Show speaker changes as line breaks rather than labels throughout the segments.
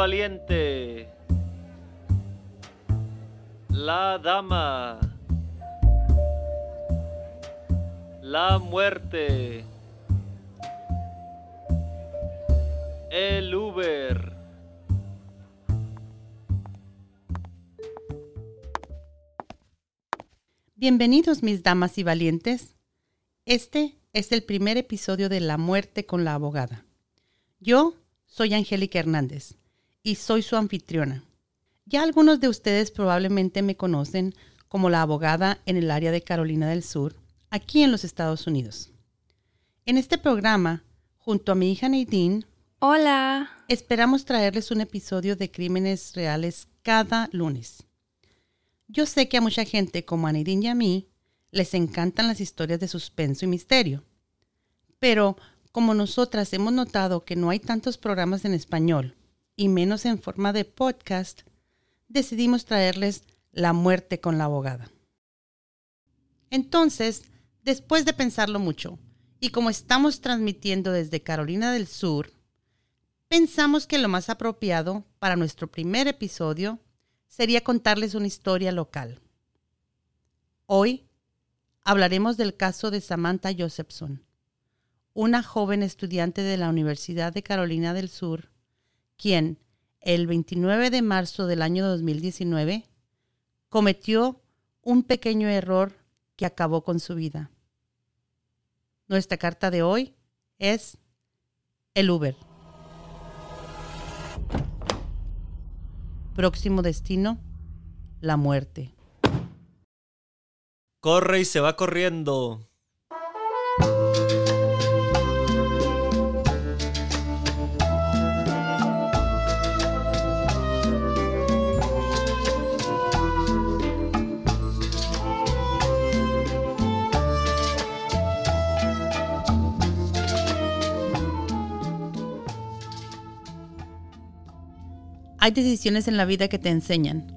valiente. La dama. La muerte. El Uber.
Bienvenidos mis damas y valientes. Este es el primer episodio de La muerte con la abogada. Yo soy Angélica Hernández y soy su anfitriona. Ya algunos de ustedes probablemente me conocen como la abogada en el área de Carolina del Sur, aquí en los Estados Unidos. En este programa, junto a mi hija Nadine,
Hola.
esperamos traerles un episodio de crímenes reales cada lunes. Yo sé que a mucha gente como a Nadine y a mí les encantan las historias de suspenso y misterio, pero como nosotras hemos notado que no hay tantos programas en español y menos en forma de podcast, decidimos traerles La muerte con la abogada. Entonces, después de pensarlo mucho, y como estamos transmitiendo desde Carolina del Sur, pensamos que lo más apropiado para nuestro primer episodio sería contarles una historia local. Hoy hablaremos del caso de Samantha Josephson, una joven estudiante de la Universidad de Carolina del Sur, quien el 29 de marzo del año 2019 cometió un pequeño error que acabó con su vida. Nuestra carta de hoy es el Uber. Próximo destino, la muerte.
Corre y se va corriendo.
Hay decisiones en la vida que te enseñan,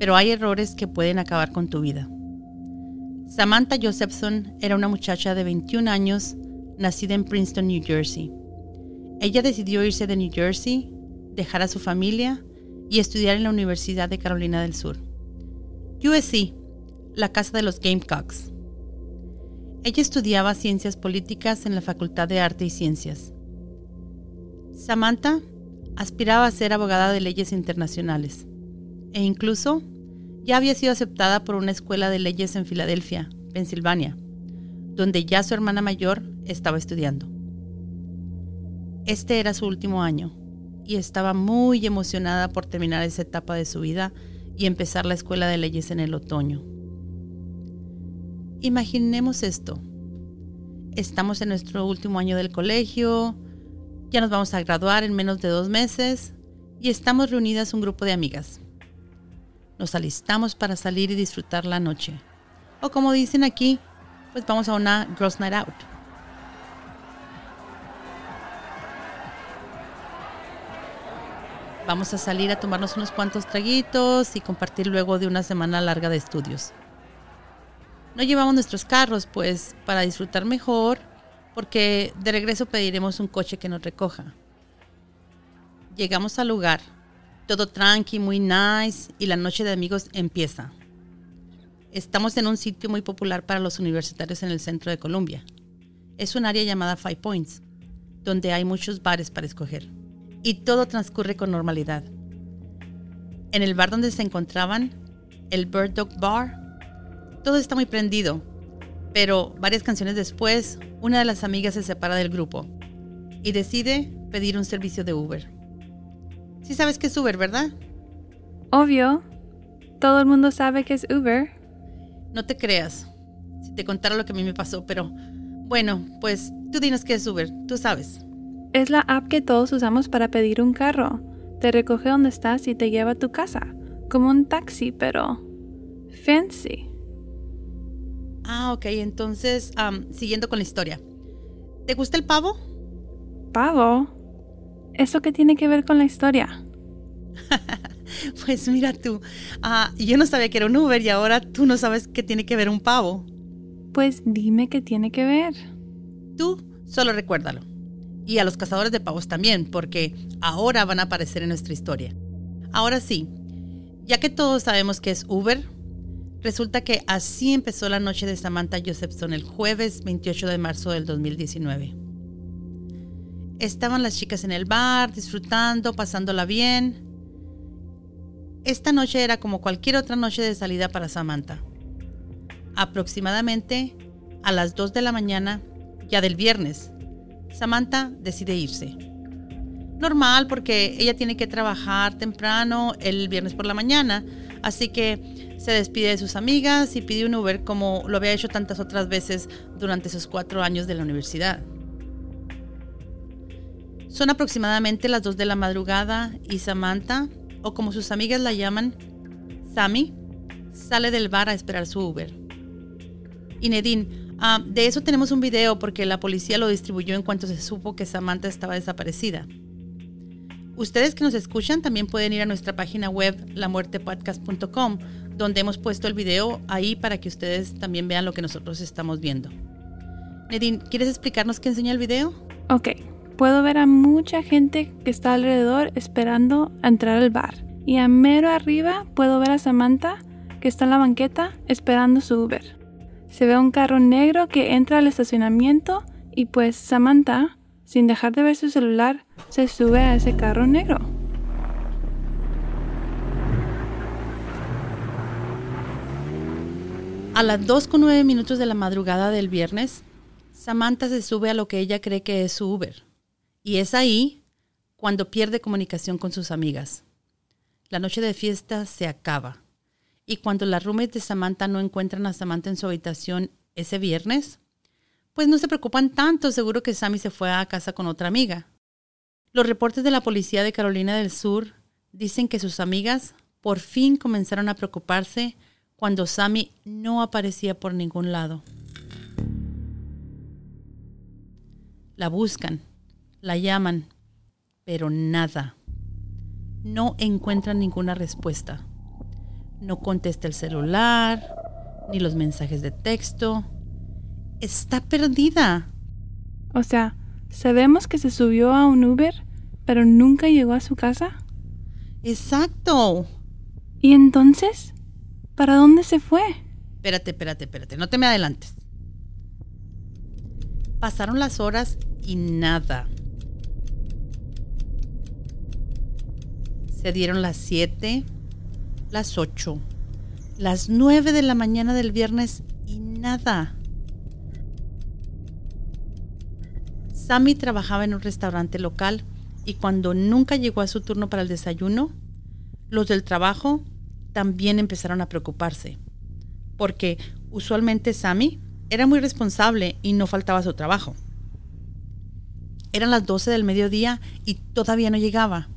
pero hay errores que pueden acabar con tu vida. Samantha Josephson era una muchacha de 21 años, nacida en Princeton, New Jersey. Ella decidió irse de New Jersey, dejar a su familia y estudiar en la Universidad de Carolina del Sur. USC, la casa de los Gamecocks. Ella estudiaba ciencias políticas en la Facultad de Arte y Ciencias. Samantha aspiraba a ser abogada de leyes internacionales e incluso ya había sido aceptada por una escuela de leyes en Filadelfia, Pensilvania, donde ya su hermana mayor estaba estudiando. Este era su último año y estaba muy emocionada por terminar esa etapa de su vida y empezar la escuela de leyes en el otoño. Imaginemos esto. Estamos en nuestro último año del colegio, ya nos vamos a graduar en menos de dos meses y estamos reunidas un grupo de amigas. Nos alistamos para salir y disfrutar la noche. O como dicen aquí, pues vamos a una Girls Night Out. Vamos a salir a tomarnos unos cuantos traguitos y compartir luego de una semana larga de estudios. No llevamos nuestros carros, pues, para disfrutar mejor, porque de regreso pediremos un coche que nos recoja. Llegamos al lugar, todo tranqui, muy nice, y la noche de amigos empieza. Estamos en un sitio muy popular para los universitarios en el centro de Colombia. Es un área llamada Five Points, donde hay muchos bares para escoger. Y todo transcurre con normalidad. En el bar donde se encontraban, el Bird Dog Bar, todo está muy prendido. Pero varias canciones después, una de las amigas se separa del grupo y decide pedir un servicio de Uber. Sí sabes qué es Uber, ¿verdad?
Obvio. Todo el mundo sabe que es Uber.
No te creas. Si te contara lo que a mí me pasó, pero bueno, pues tú dinos qué es Uber, tú sabes.
Es la app que todos usamos para pedir un carro. Te recoge donde estás y te lleva a tu casa. Como un taxi, pero fancy.
Ah, ok, entonces, am, siguiendo con la historia. ¿Te gusta el pavo?
¿Pavo? ¿Eso qué tiene que ver con la historia?
Pues mira tú, ah, yo no sabía que era un Uber y ahora tú no sabes qué tiene que ver un pavo.
Pues dime qué tiene que ver.
Tú solo recuérdalo. Y a los cazadores de pavos también, porque ahora van a aparecer en nuestra historia. Ahora sí, ya que todos sabemos que es Uber, resulta que así empezó la noche de Samantha Josephson el jueves 28 de marzo del 2019. Estaban las chicas en el bar, disfrutando, pasándola bien. Esta noche era como cualquier otra noche de salida para Samantha. Aproximadamente a las 2 de la mañana, ya del viernes, Samantha decide irse. Normal porque ella tiene que trabajar temprano el viernes por la mañana, así que se despide de sus amigas y pide un Uber como lo había hecho tantas otras veces durante sus cuatro años de la universidad. Son aproximadamente las 2 de la madrugada y Samantha, o como sus amigas la llaman, Sammy, sale del bar a esperar su Uber. Y Nedine, Ah, de eso tenemos un video porque la policía lo distribuyó en cuanto se supo que Samantha estaba desaparecida. Ustedes que nos escuchan también pueden ir a nuestra página web lamuertepodcast.com, donde hemos puesto el video ahí para que ustedes también vean lo que nosotros estamos viendo. Nedine, ¿quieres explicarnos qué enseña el video?
Ok, puedo ver a mucha gente que está alrededor esperando a entrar al bar. Y a mero arriba puedo ver a Samantha que está en la banqueta esperando su Uber. Se ve un carro negro que entra al estacionamiento y pues Samantha, sin dejar de ver su celular, se sube a ese carro negro.
A las 2 con 9 minutos de la madrugada del viernes, Samantha se sube a lo que ella cree que es su Uber. Y es ahí cuando pierde comunicación con sus amigas. La noche de fiesta se acaba. Y cuando las roommates de Samantha no encuentran a Samantha en su habitación ese viernes, pues no se preocupan tanto, seguro que Sammy se fue a casa con otra amiga. Los reportes de la policía de Carolina del Sur dicen que sus amigas por fin comenzaron a preocuparse cuando Sammy no aparecía por ningún lado. La buscan, la llaman, pero nada. No encuentran ninguna respuesta no contesta el celular, ni los mensajes de texto. Está perdida.
O sea, sabemos que se subió a un Uber, pero nunca llegó a su casa.
Exacto.
¿Y entonces? ¿Para dónde se fue?
Espérate, espérate, espérate, no te me adelantes. Pasaron las horas y nada. Se dieron las siete, las 8, las 9 de la mañana del viernes y nada. Sammy trabajaba en un restaurante local y cuando nunca llegó a su turno para el desayuno, los del trabajo también empezaron a preocuparse, porque usualmente Sammy era muy responsable y no faltaba su trabajo. Eran las 12 del mediodía y todavía no llegaba.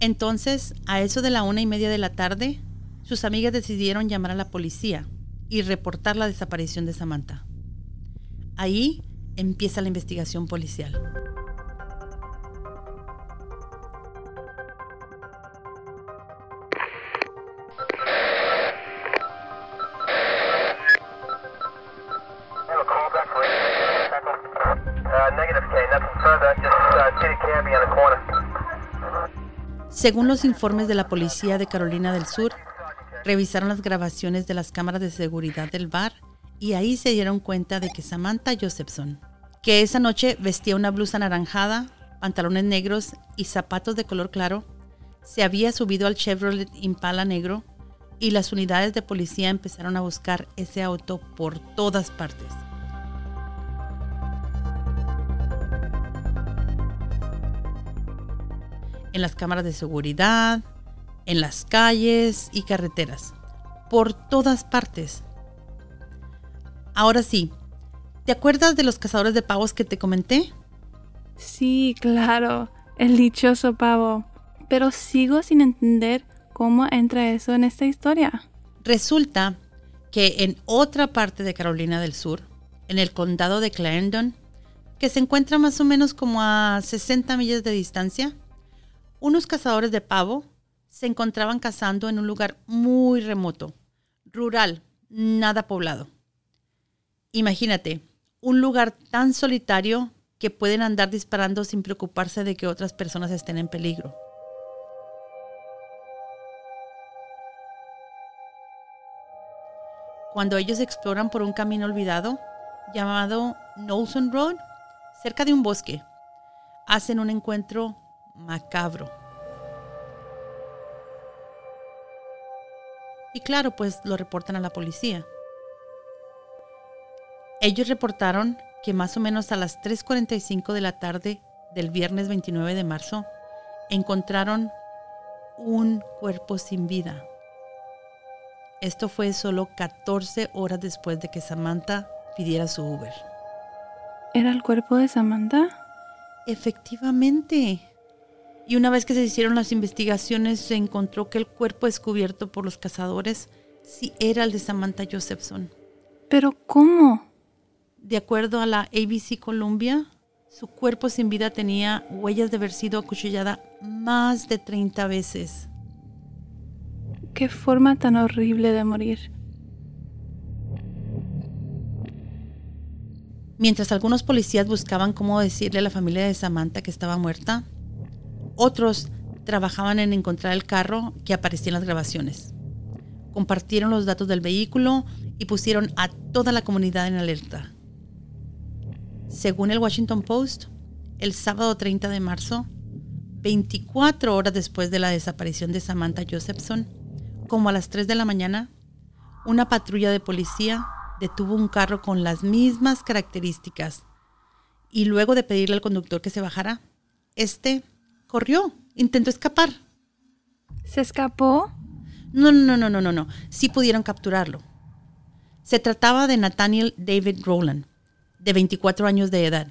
Entonces, a eso de la una y media de la tarde, sus amigas decidieron llamar a la policía y reportar la desaparición de Samantha. Ahí empieza la investigación policial. Según los informes de la policía de Carolina del Sur, revisaron las grabaciones de las cámaras de seguridad del bar y ahí se dieron cuenta de que Samantha Josephson, que esa noche vestía una blusa anaranjada, pantalones negros y zapatos de color claro, se había subido al Chevrolet Impala negro y las unidades de policía empezaron a buscar ese auto por todas partes. En las cámaras de seguridad, en las calles y carreteras, por todas partes. Ahora sí, ¿te acuerdas de los cazadores de pavos que te comenté?
Sí, claro, el dichoso pavo. Pero sigo sin entender cómo entra eso en esta historia.
Resulta que en otra parte de Carolina del Sur, en el condado de Clarendon, que se encuentra más o menos como a 60 millas de distancia, unos cazadores de pavo se encontraban cazando en un lugar muy remoto, rural, nada poblado. Imagínate, un lugar tan solitario que pueden andar disparando sin preocuparse de que otras personas estén en peligro. Cuando ellos exploran por un camino olvidado llamado Nolson Road, cerca de un bosque, hacen un encuentro macabro. Y claro, pues lo reportan a la policía. Ellos reportaron que más o menos a las 3.45 de la tarde del viernes 29 de marzo encontraron un cuerpo sin vida. Esto fue solo 14 horas después de que Samantha pidiera su Uber.
¿Era el cuerpo de Samantha?
Efectivamente. Y una vez que se hicieron las investigaciones, se encontró que el cuerpo descubierto por los cazadores sí era el de Samantha Josephson.
¿Pero cómo?
De acuerdo a la ABC Columbia, su cuerpo sin vida tenía huellas de haber sido acuchillada más de 30 veces.
Qué forma tan horrible de morir.
Mientras algunos policías buscaban cómo decirle a la familia de Samantha que estaba muerta, otros trabajaban en encontrar el carro que aparecía en las grabaciones. Compartieron los datos del vehículo y pusieron a toda la comunidad en alerta. Según el Washington Post, el sábado 30 de marzo, 24 horas después de la desaparición de Samantha Josephson, como a las 3 de la mañana, una patrulla de policía detuvo un carro con las mismas características y luego de pedirle al conductor que se bajara, este corrió, intentó escapar.
¿Se escapó?
No, no, no, no, no, no. Sí pudieron capturarlo. Se trataba de Nathaniel David Rowland, de 24 años de edad,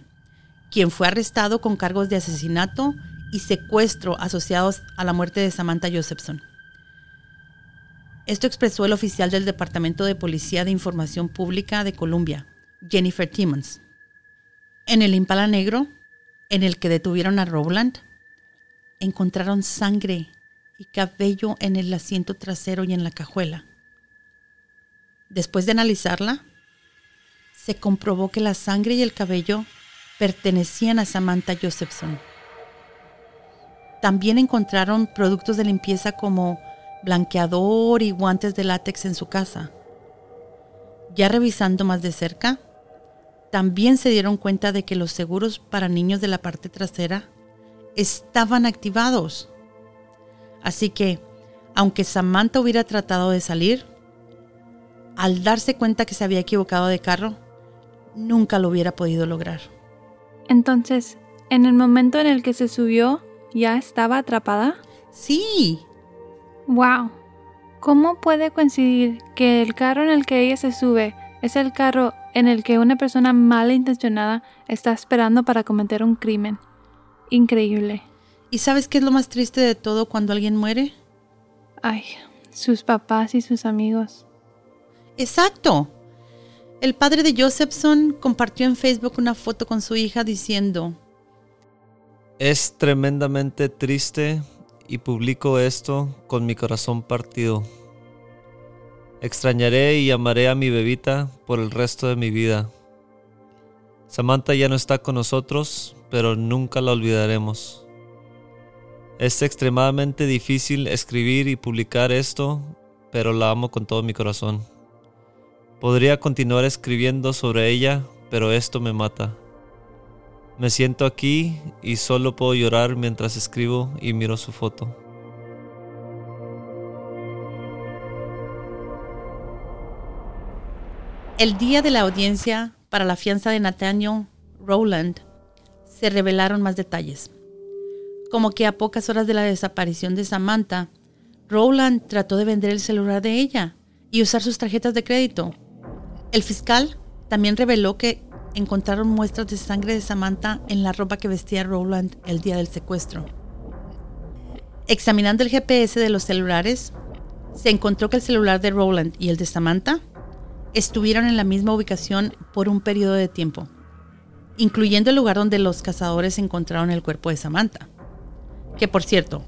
quien fue arrestado con cargos de asesinato y secuestro asociados a la muerte de Samantha Josephson. Esto expresó el oficial del Departamento de Policía de Información Pública de Columbia, Jennifer Timmons. En el Impala Negro, en el que detuvieron a Rowland, encontraron sangre y cabello en el asiento trasero y en la cajuela. Después de analizarla, se comprobó que la sangre y el cabello pertenecían a Samantha Josephson. También encontraron productos de limpieza como blanqueador y guantes de látex en su casa. Ya revisando más de cerca, también se dieron cuenta de que los seguros para niños de la parte trasera estaban activados. Así que, aunque Samantha hubiera tratado de salir, al darse cuenta que se había equivocado de carro, nunca lo hubiera podido lograr.
Entonces, en el momento en el que se subió, ¿ya estaba atrapada?
Sí.
¡Wow! ¿Cómo puede coincidir que el carro en el que ella se sube es el carro en el que una persona malintencionada está esperando para cometer un crimen? Increíble.
¿Y sabes qué es lo más triste de todo cuando alguien muere?
Ay, sus papás y sus amigos.
Exacto. El padre de Josephson compartió en Facebook una foto con su hija diciendo,
Es tremendamente triste y publico esto con mi corazón partido. Extrañaré y amaré a mi bebita por el resto de mi vida. Samantha ya no está con nosotros, pero nunca la olvidaremos. Es extremadamente difícil escribir y publicar esto, pero la amo con todo mi corazón. Podría continuar escribiendo sobre ella, pero esto me mata. Me siento aquí y solo puedo llorar mientras escribo y miro su foto.
El día de la audiencia para la fianza de Nathaniel Rowland se revelaron más detalles. Como que a pocas horas de la desaparición de Samantha, Rowland trató de vender el celular de ella y usar sus tarjetas de crédito. El fiscal también reveló que encontraron muestras de sangre de Samantha en la ropa que vestía Rowland el día del secuestro. Examinando el GPS de los celulares, se encontró que el celular de Rowland y el de Samantha estuvieron en la misma ubicación por un periodo de tiempo, incluyendo el lugar donde los cazadores encontraron el cuerpo de Samantha. Que por cierto,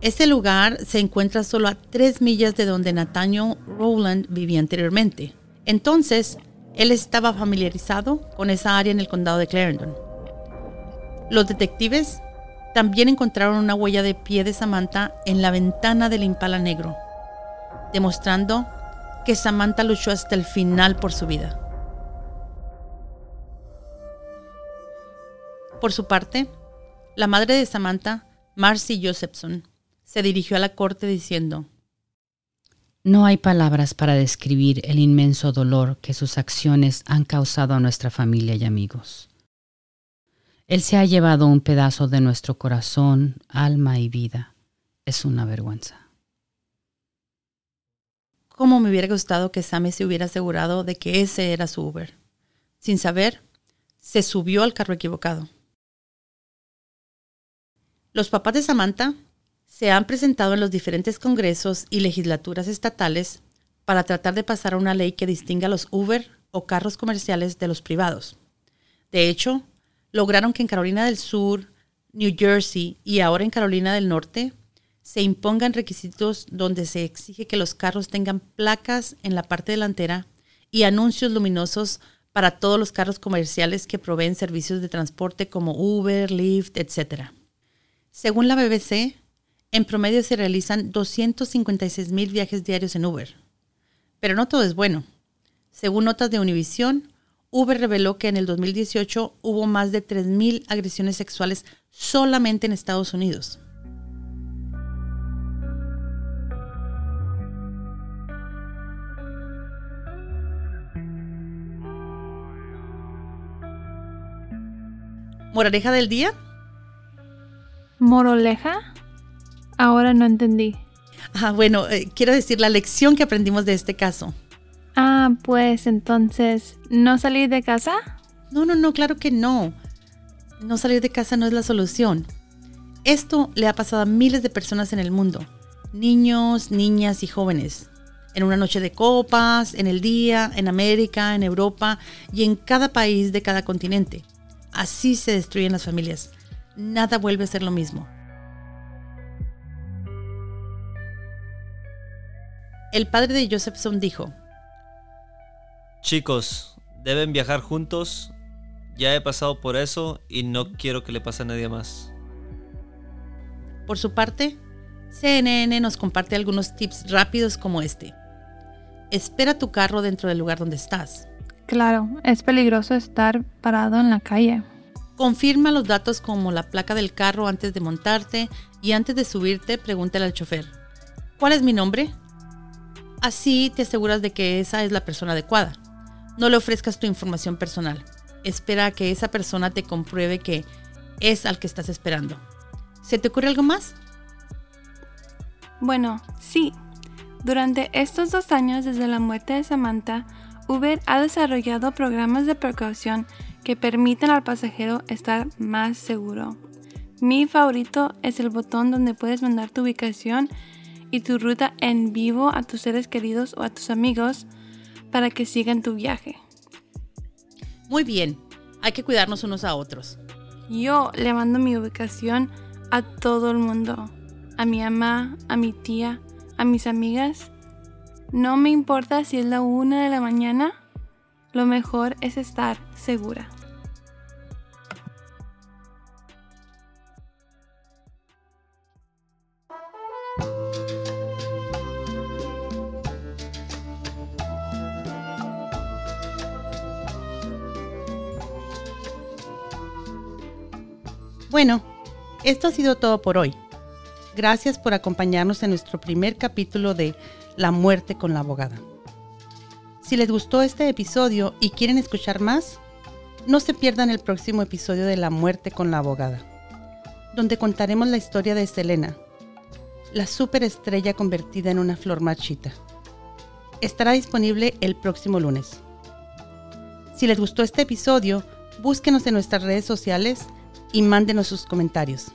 ese lugar se encuentra solo a tres millas de donde Nathaniel Rowland vivía anteriormente. Entonces, él estaba familiarizado con esa área en el condado de Clarendon. Los detectives también encontraron una huella de pie de Samantha en la ventana del impala negro, demostrando que Samantha luchó hasta el final por su vida. Por su parte, la madre de Samantha, Marcy Josephson, se dirigió a la corte diciendo,
No hay palabras para describir el inmenso dolor que sus acciones han causado a nuestra familia y amigos. Él se ha llevado un pedazo de nuestro corazón, alma y vida. Es una vergüenza.
¿Cómo me hubiera gustado que Sammy se hubiera asegurado de que ese era su Uber? Sin saber, se subió al carro equivocado. Los papás de Samantha se han presentado en los diferentes congresos y legislaturas estatales para tratar de pasar una ley que distinga los Uber o carros comerciales de los privados. De hecho, lograron que en Carolina del Sur, New Jersey y ahora en Carolina del Norte se impongan requisitos donde se exige que los carros tengan placas en la parte delantera y anuncios luminosos para todos los carros comerciales que proveen servicios de transporte como Uber, Lyft, etc. Según la BBC, en promedio se realizan 256 mil viajes diarios en Uber. Pero no todo es bueno. Según notas de Univision, Uber reveló que en el 2018 hubo más de 3.000 agresiones sexuales solamente en Estados Unidos. ¿Moraleja del día?
¿Moroleja? Ahora no entendí.
Ah, bueno, eh, quiero decir la lección que aprendimos de este caso.
Ah, pues entonces, ¿no salir de casa?
No, no, no, claro que no. No salir de casa no es la solución. Esto le ha pasado a miles de personas en el mundo, niños, niñas y jóvenes. En una noche de copas, en el día, en América, en Europa y en cada país de cada continente. Así se destruyen las familias. Nada vuelve a ser lo mismo. El padre de Josephson dijo,
Chicos, deben viajar juntos. Ya he pasado por eso y no quiero que le pase a nadie más.
Por su parte, CNN nos comparte algunos tips rápidos como este. Espera tu carro dentro del lugar donde estás.
Claro, es peligroso estar parado en la calle.
Confirma los datos como la placa del carro antes de montarte y antes de subirte pregúntale al chofer. ¿Cuál es mi nombre? Así te aseguras de que esa es la persona adecuada. No le ofrezcas tu información personal. Espera a que esa persona te compruebe que es al que estás esperando. ¿Se te ocurre algo más?
Bueno, sí. Durante estos dos años desde la muerte de Samantha, Uber ha desarrollado programas de precaución que permiten al pasajero estar más seguro. Mi favorito es el botón donde puedes mandar tu ubicación y tu ruta en vivo a tus seres queridos o a tus amigos para que sigan tu viaje.
Muy bien, hay que cuidarnos unos a otros.
Yo le mando mi ubicación a todo el mundo, a mi mamá, a mi tía, a mis amigas. No me importa si es la una de la mañana, lo mejor es estar segura.
Bueno, esto ha sido todo por hoy. Gracias por acompañarnos en nuestro primer capítulo de La muerte con la abogada. Si les gustó este episodio y quieren escuchar más, no se pierdan el próximo episodio de La muerte con la abogada, donde contaremos la historia de Selena, la superestrella convertida en una flor marchita. Estará disponible el próximo lunes. Si les gustó este episodio, búsquenos en nuestras redes sociales y mándenos sus comentarios.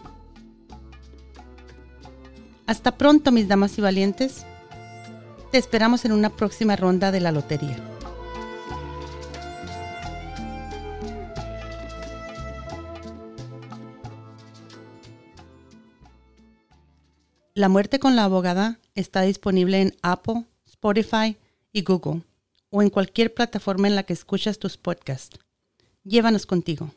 Hasta pronto, mis damas y valientes. Te esperamos en una próxima ronda de la lotería. La muerte con la abogada está disponible en Apple, Spotify y Google o en cualquier plataforma en la que escuchas tus podcasts. Llévanos contigo.